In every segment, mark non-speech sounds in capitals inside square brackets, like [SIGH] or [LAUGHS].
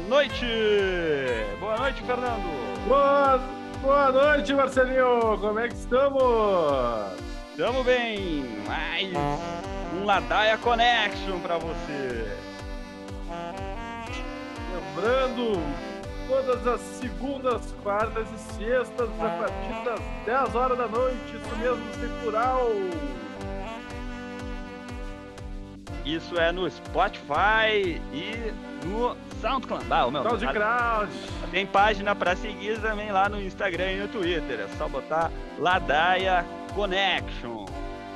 boa noite! Boa noite, Fernando! Boa, boa noite, Marcelinho! Como é que estamos? Estamos bem! Mais um Ladaia Connection para você! Lembrando, todas as segundas, quartas e sextas, a partir das 10 horas da noite, isso mesmo, sem plural. Isso é no Spotify e no SoundCloud. Ah, meu, SoundCloud. Tem página para seguir também lá no Instagram e no Twitter. É só botar Ladaia Connection.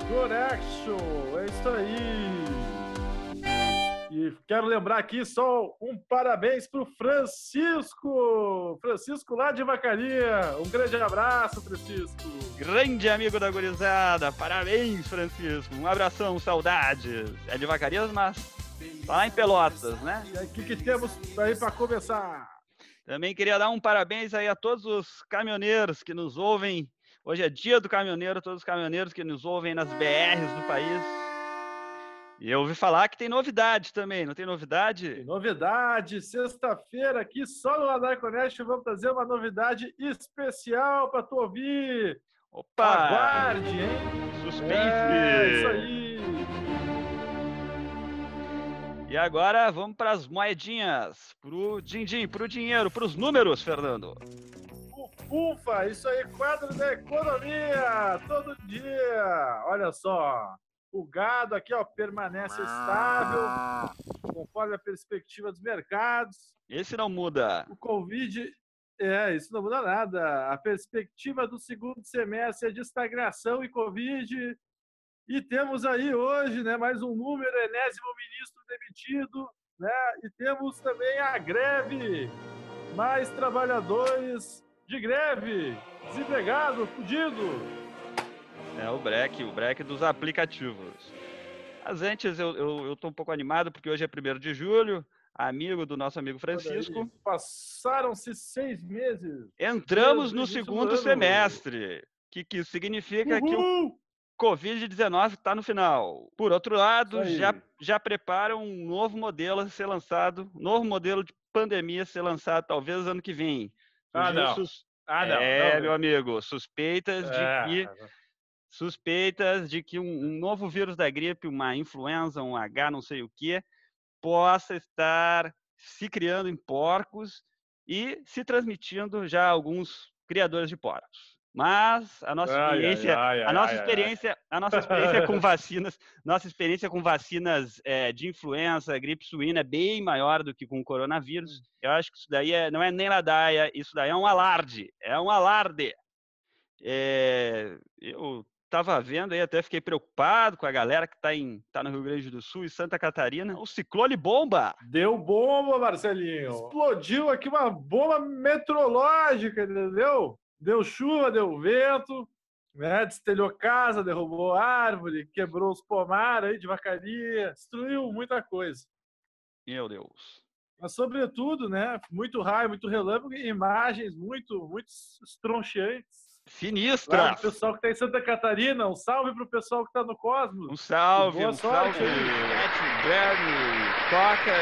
Connection, é isso aí. E quero lembrar aqui só um parabéns para o Francisco. Francisco lá de Vacaria. Um grande abraço, Francisco. Grande amigo da gurizada. Parabéns, Francisco. Um abração, saudades. É de Vacarias, mas tá lá em Pelotas, né? E aí, o que, que temos aí para começar? Também queria dar um parabéns aí a todos os caminhoneiros que nos ouvem. Hoje é dia do caminhoneiro, todos os caminhoneiros que nos ouvem nas BRs do país. E eu ouvi falar que tem novidade também, não tem novidade? Tem novidade, sexta-feira aqui só no Ladar Connect vamos trazer uma novidade especial para tu ouvir. Opa! Aguarde, hein? Suspense! É, isso aí! E agora vamos para as moedinhas, pro din-din, pro dinheiro, para os números, Fernando. Ufa, isso aí, quadro da economia, todo dia. Olha só, o gado aqui ó, permanece estável, conforme a perspectiva dos mercados. Esse não muda. O Covid, é, isso não muda nada. A perspectiva do segundo semestre é de estagnação e Covid. E temos aí hoje né, mais um número, enésimo ministro demitido, né, e temos também a greve. Mais trabalhadores de greve, desempregado, fudido. É o break, o break dos aplicativos. Mas antes eu, eu, eu tô um pouco animado porque hoje é 1 de julho, amigo do nosso amigo Francisco. Passaram-se seis meses. Entramos no segundo semestre, que, que significa Uhul! que o Covid-19 está no final. Por outro lado, já, já prepara um novo modelo a ser lançado, novo modelo de pandemia a ser lançado talvez ano que vem. Ah, não. Sus... Ah, não. É, não. meu amigo, suspeitas É. de que suspeitas de que um, um novo vírus da gripe, uma influenza, um H, não sei o que, possa estar se criando em porcos e se transmitindo já a alguns criadores de porcos. Mas a nossa Ai, ai, experiência, ai, a ai, nossa ai, ai. experiência, a nossa experiência com vacinas, nossa experiência com vacinas eh, de influenza, gripe suína é bem maior do que com o coronavírus. Eu acho que isso daí é, não é nem ladaia, isso daí é um alarde, é um alarde. É, eu estava vendo aí, até fiquei preocupado com a galera que está tá no Rio Grande do Sul e Santa Catarina. O ciclone bomba! Deu bomba, Marcelinho. Explodiu aqui uma bomba meteorológica, entendeu? Deu chuva, deu vento, né? destelhou casa, derrubou árvore, quebrou os pomares aí de vacaria, destruiu muita coisa. Meu Deus. Mas, sobretudo, né? Muito raio, muito relâmpago e imagens muito, muito estroncheantes. Sinistra! Lá do pessoal que está em Santa Catarina, um salve para o pessoal que está no Cosmos. Um salve, um sorte salve. Bernie, Coca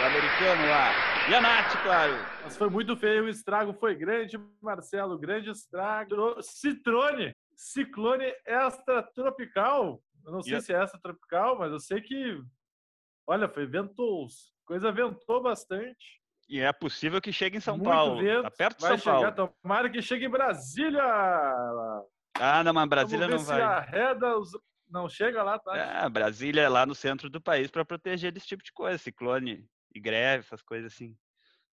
o americano lá. E a Nath, claro. Mas foi muito feio, o estrago foi grande, Marcelo, grande estrago. Citrone, ciclone extratropical. Eu não sei E- se é extratropical, mas eu sei que, olha, foi ventou, coisa ventou bastante. E é possível que chegue em São muito Paulo. vento, Tá perto de vai São chegar, Paulo. tomara que chegue em Brasília. Ah, não, mas Brasília não vai. arreda os... Não chega lá, tá? É, Brasília é lá no centro do país para proteger desse tipo de coisa, ciclone e greve, essas coisas assim.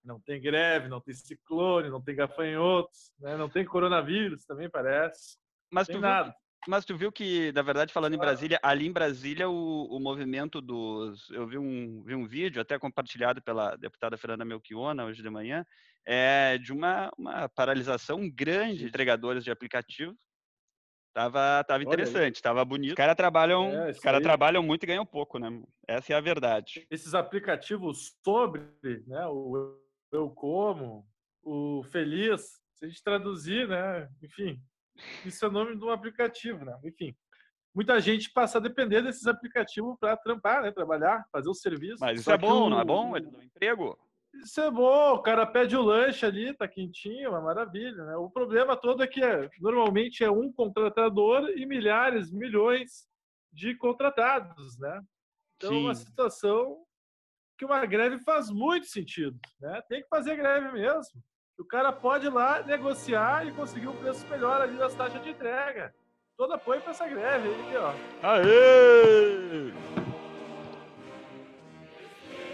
Não tem greve, não tem ciclone, não tem gafanhotos, né? não tem coronavírus, também parece. Mas Tem tu, viu, nada. mas tu viu que, na verdade, falando em Claro. Brasília, ali em Brasília, o, o movimento dos. Eu vi um, vi um vídeo, até compartilhado pela deputada Fernanda Melchiona hoje de manhã, é, de uma, uma paralisação grande de entregadores de aplicativo. Tava, tava Olha interessante, tava bonito. Os caras trabalham, É, cara trabalham muito e ganham pouco, né? Essa é a verdade. esses aplicativos sobre, né, o Eu Como, o Feliz, se a gente traduzir, né, enfim, isso é o nome de um aplicativo, né, enfim. Muita gente passa a depender desses aplicativos para trampar, né, trabalhar, fazer o serviço. Mas isso Só é bom, não é o- bom? Ele dá um emprego. Isso é bom, o cara pede o lanche ali, tá quentinho, uma maravilha, né? O problema todo é que é, normalmente é um contratador e milhares, milhões de contratados, né? Então, é uma situação que uma greve faz muito sentido, né? Tem que fazer greve mesmo. O cara pode ir lá negociar e conseguir um preço melhor ali das taxas de entrega. Todo apoio para essa greve aí, ó. Aê!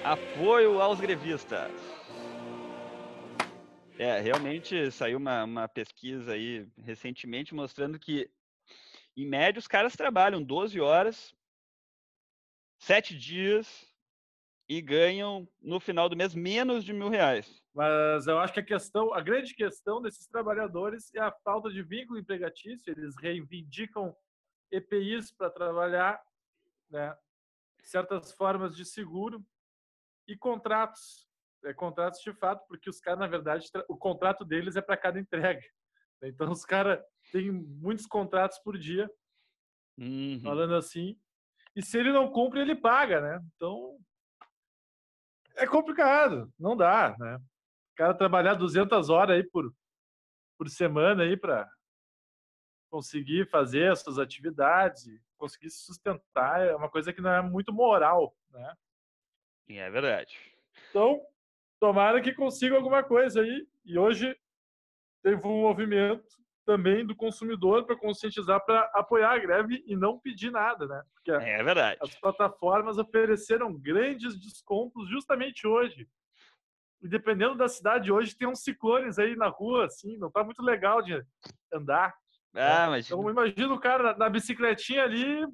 Apoio aos grevistas. É, realmente saiu uma, uma pesquisa aí recentemente mostrando que, em média, os caras trabalham 12 horas, 7 dias e ganham, no final do mês, menos de mil reais. Mas eu acho que a questão, a grande questão desses trabalhadores é a falta de vínculo empregatício. Eles reivindicam EPIs para trabalhar, né? certas formas de seguro e contratos. É, contratos de fato, porque os caras, na verdade, o contrato deles é para cada entrega. Então, os caras têm muitos contratos por dia, uhum. falando assim. E se ele não cumpre, ele paga, né? Então, é complicado, não dá, né? O cara trabalhar 200 horas aí por, por semana aí para conseguir fazer as suas atividades, conseguir se sustentar, é uma coisa que não é muito moral, né? É verdade. Então, tomara que consiga alguma coisa aí. E hoje teve um movimento também do consumidor para conscientizar para apoiar a greve e não pedir nada, né? Porque é verdade. As plataformas ofereceram grandes descontos justamente hoje. E dependendo da cidade, hoje tem uns ciclones aí na rua, assim, não tá muito legal de andar. Ah, né? Então imagina o cara na, na bicicletinha ali,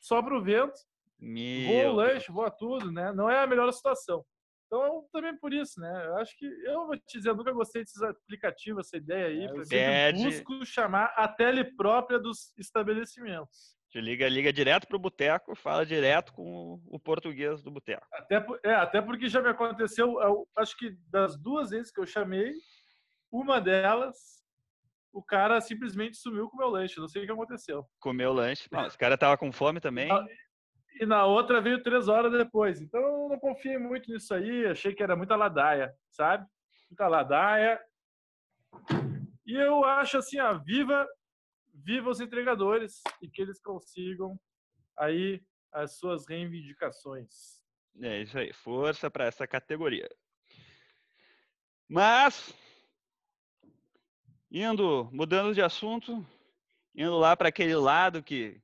sobra o vento, Meu voa o lanche, voa tudo, né? Não é a melhor situação. Então, também por isso, né? Eu acho que eu vou te dizer, eu nunca gostei desses aplicativos, essa ideia aí. É, eu busco chamar a tele própria dos estabelecimentos. Te liga, liga direto pro boteco, fala direto com o português do boteco. Até, é, até porque já me aconteceu, eu, acho que das duas vezes que eu chamei, uma delas, o cara simplesmente sumiu com o meu lanche. Não sei o que aconteceu. Comeu o lanche. Não, esse cara tava com fome também e na outra veio três horas depois. Então eu não confiei muito nisso aí, achei que era muita ladaia, sabe? Muita ladaia. E eu acho assim, ó, viva, viva os entregadores e que eles consigam aí as suas reivindicações. É isso aí, força para essa categoria. Mas indo, mudando de assunto, indo lá para aquele lado que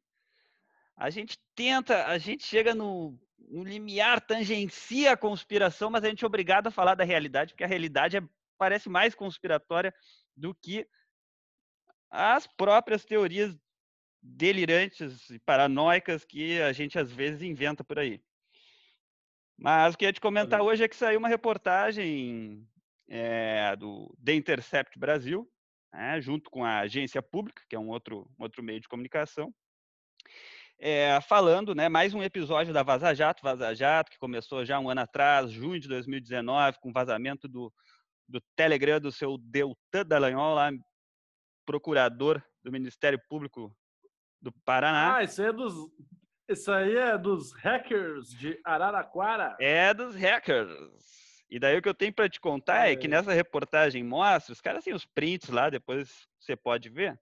a gente tenta, a gente chega no, no limiar, tangencia a conspiração, mas a gente é obrigado a falar da realidade, porque a realidade é, parece mais conspiratória do que as próprias teorias delirantes e paranoicas que a gente às vezes inventa por aí. Mas o que eu ia te comentar hoje é que saiu uma reportagem é, do The Intercept Brasil, né, junto com a agência pública, que é um outro, um outro meio de comunicação, é, falando, né, mais um episódio da Vaza Jato, Vaza Jato, que começou já um ano atrás, junho de 2019, com vazamento do, do Telegram do seu Deltan Dallagnol, lá, procurador do Ministério Público do Paraná. Ah, isso aí é dos, isso aí é dos hackers de Araraquara. É dos hackers. E daí o que eu tenho para te contar é. é que nessa reportagem mostra, os caras têm os prints lá, depois você pode ver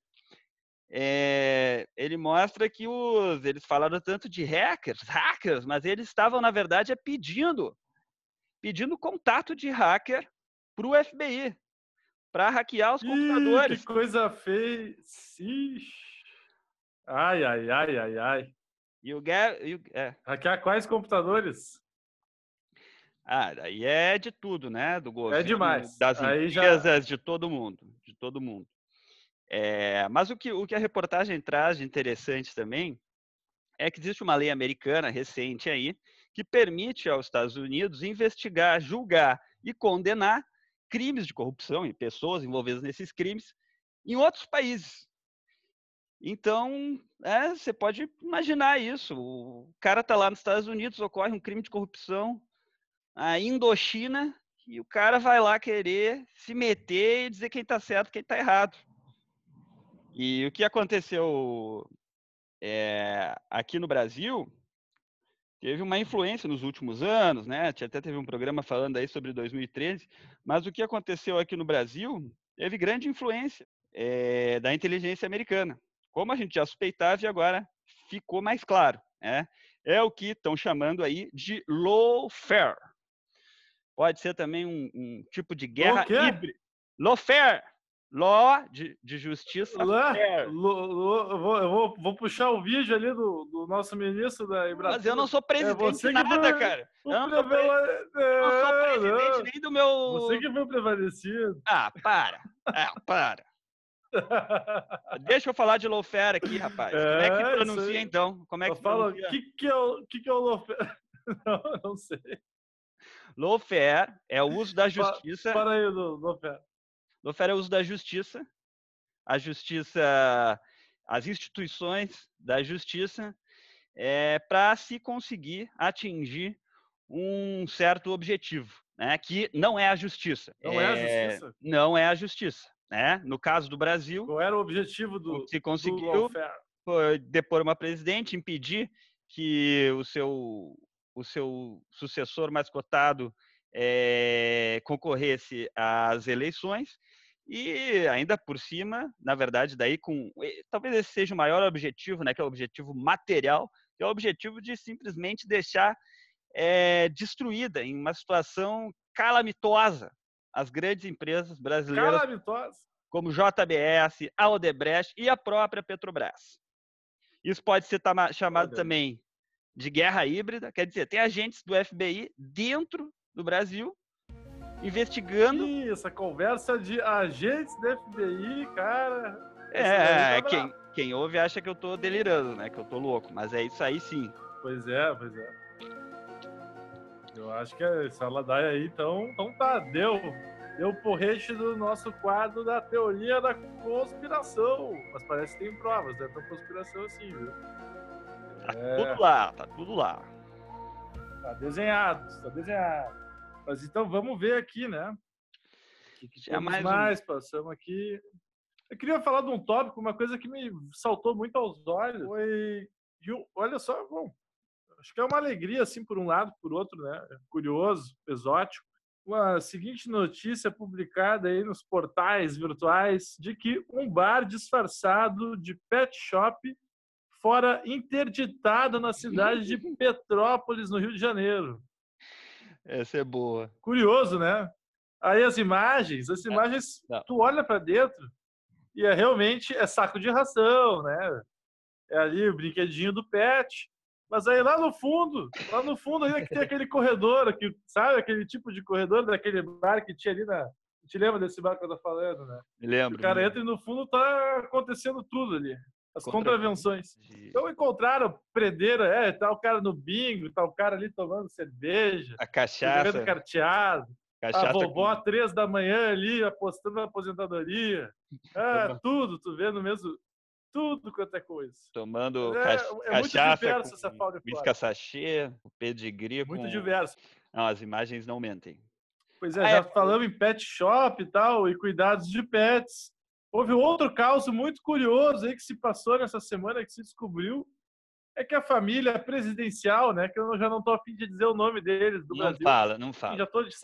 é, ele mostra que os, eles falaram tanto de hackers, [LAUGHS] hackers, mas eles estavam, na verdade, é pedindo, pedindo contato de hacker para o FBI, para hackear os Ih, computadores. Que coisa feia! Ixi. Ai, ai, ai, ai, ai. E o, é. Hackear quais computadores? Ah, aí é de tudo, né? Do governo, é demais. das aí empresas, já... de todo mundo, de todo mundo. É, mas o que, o que a reportagem traz de interessante também é que existe uma lei americana recente aí que permite aos Estados Unidos investigar, julgar e condenar crimes de corrupção e pessoas envolvidas nesses crimes em outros países. Então, é, você pode imaginar isso. O cara está lá nos Estados Unidos, ocorre um crime de corrupção, a Indochina, e o cara vai lá querer se meter e dizer quem está certo quem está errado. E o que aconteceu é, aqui no Brasil teve uma influência nos últimos anos, né? Até teve um programa falando aí sobre 2013, mas o que aconteceu aqui no Brasil teve grande influência é, da inteligência americana, como a gente já suspeitava e agora ficou mais claro, né? É o que estão chamando aí de lawfare. Pode ser também um, um tipo de guerra híbrida. Lawfare. Law de, de justiça. Lo, eu, vou, eu vou, vou, puxar o vídeo ali do, do nosso ministro da Embratur. Mas eu não sou é presidente é de nada, cara. Eu não, sou, pre... não sou presidente nem do meu. Você que foi prevalecido. Ah, para. Ah, para. Deixa eu falar de lawfare aqui, rapaz. É, Como é que pronuncia, então? Como é que fala? O que, que, é o, que, que é o? [LAUGHS] Não, não sei. Lawfare é o uso da justiça. Para aí, lawfare. Lawfare é o uso da justiça. A justiça, as instituições da justiça, é, para se conseguir atingir um certo objetivo, né? Que não é a justiça. Não é, é a justiça. Não é a justiça. Né? No caso do Brasil. Qual era o objetivo do. O se conseguiu foi depor uma presidente, impedir que o seu, o seu sucessor mais cotado é, concorresse às eleições e ainda por cima, na verdade, daí com talvez esse seja o maior objetivo, né, que é o objetivo material, que é o objetivo de simplesmente deixar é, destruída em uma situação calamitosa as grandes empresas brasileiras, como JBS, a Odebrecht e a própria Petrobras. Isso pode ser chamado também de guerra híbrida, quer dizer, tem agentes do FBI dentro do Brasil investigando. Ih, essa conversa de agentes do FBI, cara. É, tá quem, quem ouve acha que eu tô delirando, né? Que eu tô louco, mas é isso aí sim. Pois é, pois é. Eu acho que essa ladaia aí, então, então tá, deu. Deu porrete do nosso quadro da teoria da conspiração. Mas parece que tem provas, né? Então conspiração assim, viu? Tá é... tudo lá, tá tudo lá. Tá desenhado, tá desenhado. Mas então vamos ver aqui, né? O que, mais, mais? Um... Passamos aqui. Eu queria falar de um tópico, uma coisa que me saltou muito aos olhos. Foi. Olha só, bom, acho que é uma alegria, assim, por um lado, por outro, né? Curioso, exótico. Uma seguinte notícia publicada aí nos portais virtuais de que um bar disfarçado de pet shop fora interditado na cidade de [LAUGHS] Petrópolis, no Rio de Janeiro. Essa é boa. Curioso, né? Aí as imagens, as imagens, não. tu olha para dentro e é realmente é saco de ração, né? É ali o brinquedinho do pet. Mas aí lá no fundo, lá no fundo ainda que tem [LAUGHS] aquele corredor aqui, sabe? Aquele tipo de corredor daquele bar que tinha ali na. Te lembra desse bar que eu tô falando, né? Me lembro. O cara entra e no fundo tá acontecendo tudo ali. As contravenções. Então encontraram, prenderam, é, tá o cara no bingo, tá o cara ali tomando cerveja. A cachaça. carteado. Cachaça a vovó às três da manhã ali apostando na aposentadoria. [LAUGHS] Ah, tudo, tu vê no mesmo tudo quanto é coisa. Tomando é, ca é cachaça, muito essa fauna whisky sachê, o pedigree. Muito com... diverso. Não, as imagens não mentem. Pois é, ah, já é... falamos em pet shop e tal, e cuidados de pets. Houve outro caso muito curioso aí que se passou nessa semana, que se descobriu, é que a família presidencial, né, que eu já não estou afim de dizer o nome deles do não Brasil. Não fala, não fala. Já estou de...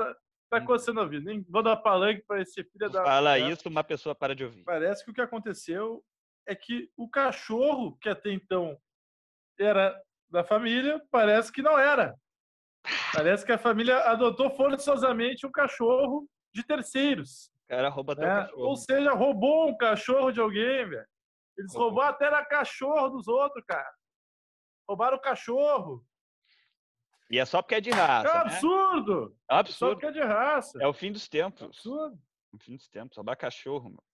Tá coçando a vida. Nem vou dar palanque para esse filho da. Fala isso, uma pessoa para de ouvir. Parece que o que aconteceu é que o cachorro, que até então era da família, parece que não era. [SIGHS] Parece que a família adotou forçosamente um cachorro de terceiros. Cara rouba até né? cachorro. Ou seja, roubou um cachorro de alguém, velho. Eles roubou. roubaram até a cachorro dos outros, cara. Roubaram o cachorro. E é só porque é de raça. É um absurdo! Né? É um absurdo. Só porque é de raça. É o fim dos tempos. É absurdo. O fim dos tempos. Roubar cachorro, mano.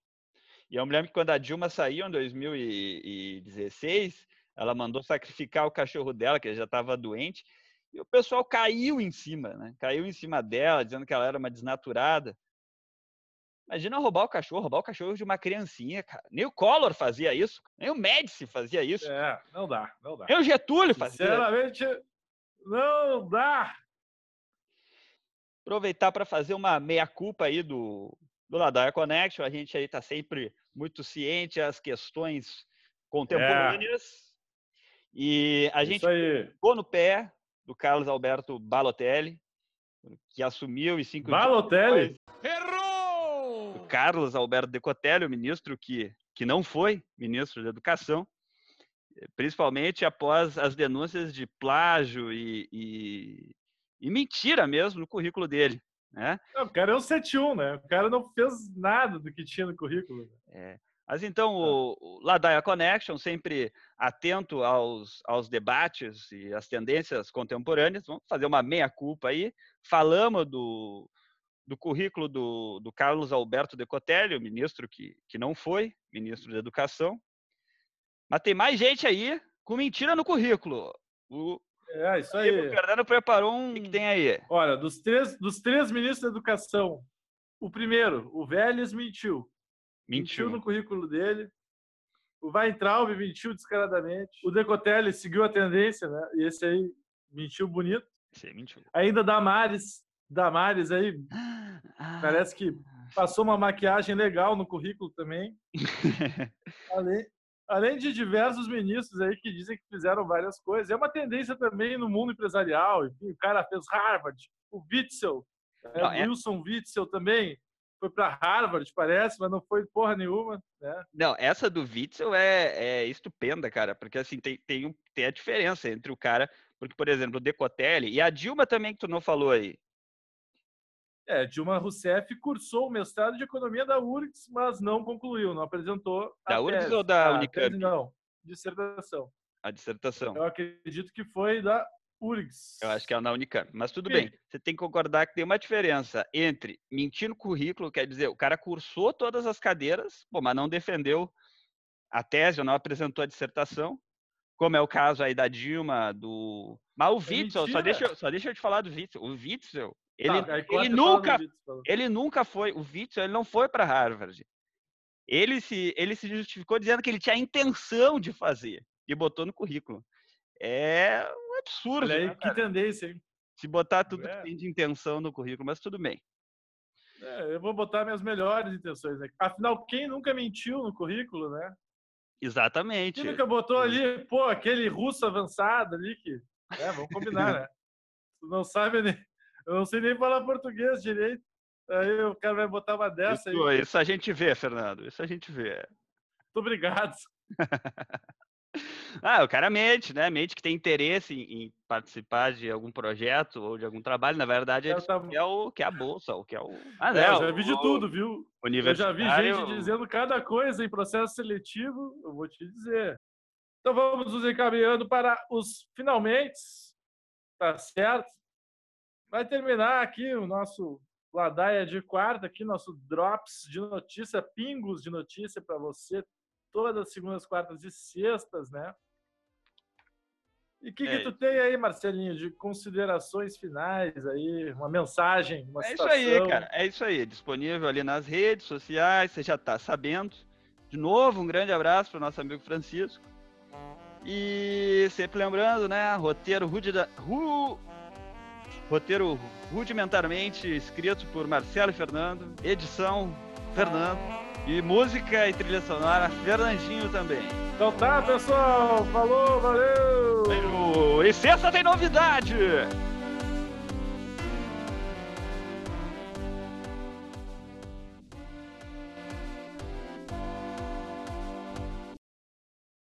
E eu me lembro que quando a Dilma saiu em 2016, ela mandou sacrificar o cachorro dela, que já estava doente, e o pessoal caiu em cima, né? Caiu em cima dela, dizendo que ela era uma desnaturada. Imagina roubar o cachorro, roubar o cachorro de uma criancinha, cara. Nem o Collor fazia isso, nem o Médici fazia isso. É, não dá, não dá. Nem o Getúlio fazia. Sinceramente, não dá. Aproveitar para fazer uma meia-culpa aí do, do Ladaia Connection, a gente aí está sempre muito ciente às questões contemporâneas. É. E a gente ficou no pé do Carlos Alberto Balotelli, que assumiu e cinco Balotelli? dias Errou! Carlos Alberto Decotelli, o ministro que, que não foi ministro da Educação, principalmente após as denúncias de plágio e, e, e mentira mesmo no currículo dele. Né? Não, o cara é um 71, né? O cara não fez nada do que tinha no currículo. É. Mas então, o, o Ladaia Connection, sempre atento aos, aos debates e às tendências contemporâneas, vamos fazer uma meia-culpa aí. Falamos do, do currículo do, do Carlos Alberto Decotelli, o ministro que, que não foi, ministro da Educação. Mas tem mais gente aí com mentira no currículo. O, é, isso aí. O Fernando preparou um. O que tem aí? Olha, dos três, dos três ministros da Educação, o primeiro, o Vélez, mentiu. Mentiu. mentiu no currículo dele. O Weintraub mentiu descaradamente. O Decotelli seguiu a tendência, né? E esse aí mentiu bonito. Esse aí mentiu. Ainda Damares. Damares aí. Ah. Parece que passou uma maquiagem legal no currículo também. [LAUGHS] além, além de diversos ministros aí que dizem que fizeram várias coisas. É uma tendência também no mundo empresarial. Enfim, o cara fez Harvard, o Witzel, é, Não, é... Wilson Witzel também foi para Harvard, parece, mas não foi porra nenhuma. Né? Não, essa do Witzel é, é estupenda, cara, porque assim tem, tem, tem a diferença entre o cara, porque, por exemplo, o Decotelli e a Dilma também, que tu não falou aí. É, Dilma Rousseff cursou o mestrado de economia da URGS, mas não concluiu, não apresentou. Da URGS ou da Unicamp? Tese, não, dissertação. A dissertação. Eu acredito que foi da URGS. Eu acho que é na Unicamp. Mas tudo Sim. bem. Você tem que concordar que tem uma diferença entre mentir no currículo, quer dizer, o cara cursou todas as cadeiras, pô, mas não defendeu a tese ou não apresentou a dissertação, como é o caso aí da Dilma, do. Mas o é Witzel, só deixa, só deixa eu te falar do Witzel. O Witzel, ele, tá, ele nunca, ele nunca foi, o Witzel, ele não foi para Harvard. Ele se, ele se justificou dizendo que ele tinha a intenção de fazer e botou no currículo. É um absurdo. Olha aí, né, que tendência, hein? Se botar tudo é. que tem de intenção no currículo, mas tudo bem. É, eu vou botar minhas melhores intenções aqui. Afinal, quem nunca mentiu no currículo, né? Exatamente. Quem nunca botou ali, pô, aquele russo avançado ali que. É, vamos combinar, né? [LAUGHS] Tu não sabe nem, eu não sei nem falar português direito. Aí o cara vai botar uma dessa isso, aí. Isso a gente vê, Fernando. Isso a gente vê. Muito obrigado. [LAUGHS] ah, o cara mente, né? Mente que tem interesse em, em, participar de algum projeto ou de algum trabalho. Na verdade, ele tá... quer, o, quer a bolsa, o que é o. Ah, não, é, eu já vi de tudo, viu? Eu já vi gente dizendo cada coisa em processo seletivo, eu vou te dizer. Então vamos nos encaminhando para os finalmente, tá certo? Vai terminar aqui o nosso Ladaia de quarta, aqui nosso Drops de notícia, pingos de notícia para você, todas as segundas, quartas e sextas, né? E o que, é. que tu tem aí, Marcelinho, de considerações finais aí, uma mensagem, uma É citação. isso aí, cara, é isso aí, disponível ali nas redes sociais, você já está sabendo. De novo, um grande abraço para o nosso amigo Francisco. E sempre lembrando, né, roteiro Rude da... Ru... Roteiro rudimentarmente escrito por Marcelo e Fernando. Edição, Fernando. E música e trilha sonora, Fernandinho também. Então tá, pessoal. Falou, valeu! E sexta tem novidade!